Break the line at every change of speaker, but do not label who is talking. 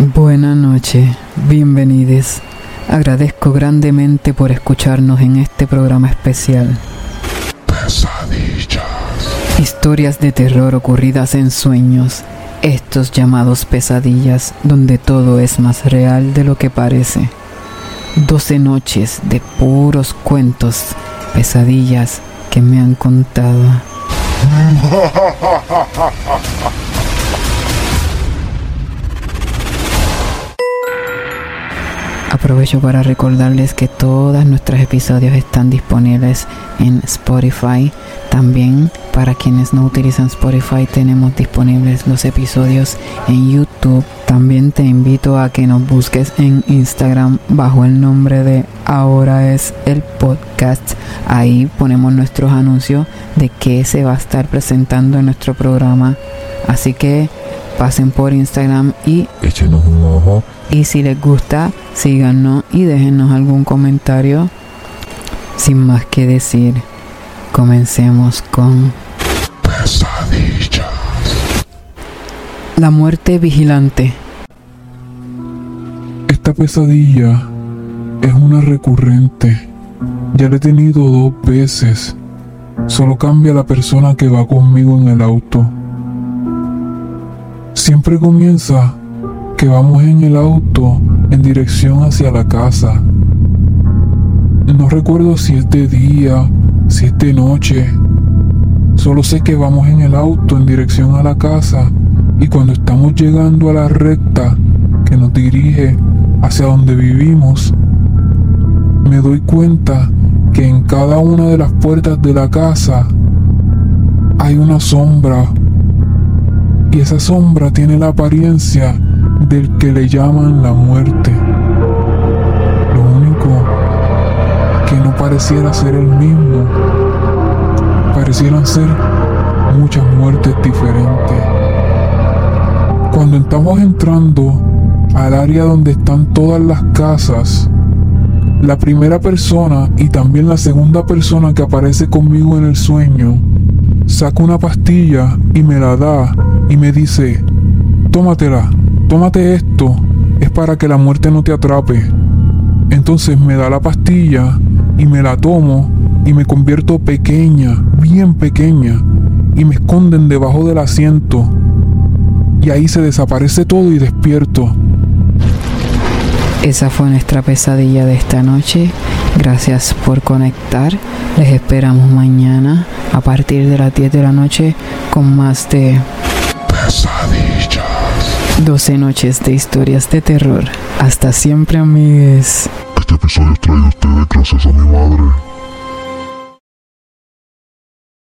Buenas noches, bienvenidos. Agradezco grandemente por escucharnos en este programa especial.
Pesadillas.
Historias de terror ocurridas en sueños, estos llamados pesadillas, donde todo es más real de lo que parece. Doce noches de puros cuentos, pesadillas que me han contado. Aprovecho para recordarles que todos nuestros episodios están disponibles en Spotify. También para quienes no utilizan Spotify tenemos disponibles los episodios en YouTube. También te invito a que nos busques en Instagram bajo el nombre de Ahora es el podcast. Ahí ponemos nuestros anuncios de qué se va a estar presentando en nuestro programa. Así que pasen por Instagram y
Échenos un ojo.
y si les gusta, síganos y déjenos algún comentario. Sin más que decir, comencemos con
Pesadillas.
La muerte vigilante.
Esta pesadilla es una recurrente. Ya la he tenido dos veces. Solo cambia la persona que va conmigo en el auto. Siempre comienza que vamos en el auto en dirección hacia la casa. No recuerdo si es de día, si es de noche. Solo sé que vamos en el auto en dirección a la casa y cuando estamos llegando a la recta que nos dirige hacia donde vivimos, me doy cuenta que en cada una de las puertas de la casa hay una sombra y esa sombra tiene la apariencia del que le llaman la muerte. Lo único que no pareciera ser el mismo, parecieran ser muchas muertes diferentes. Cuando estamos entrando al área donde están todas las casas, la primera persona y también la segunda persona que aparece conmigo en el sueño saca una pastilla y me la da y me dice, tómatela, tómate esto, es para que la muerte no te atrape. Entonces me da la pastilla y me la tomo y me convierto pequeña, bien pequeña, y me esconden debajo del asiento. Y ahí se desaparece todo y despierto.
Esa fue nuestra pesadilla de esta noche. Gracias por conectar. Les esperamos mañana a partir de las 10 de la noche con más de
Pesadillas.
12 noches de historias de terror. Hasta siempre, amigues.
Este episodio es traído a ustedes gracias a mi madre.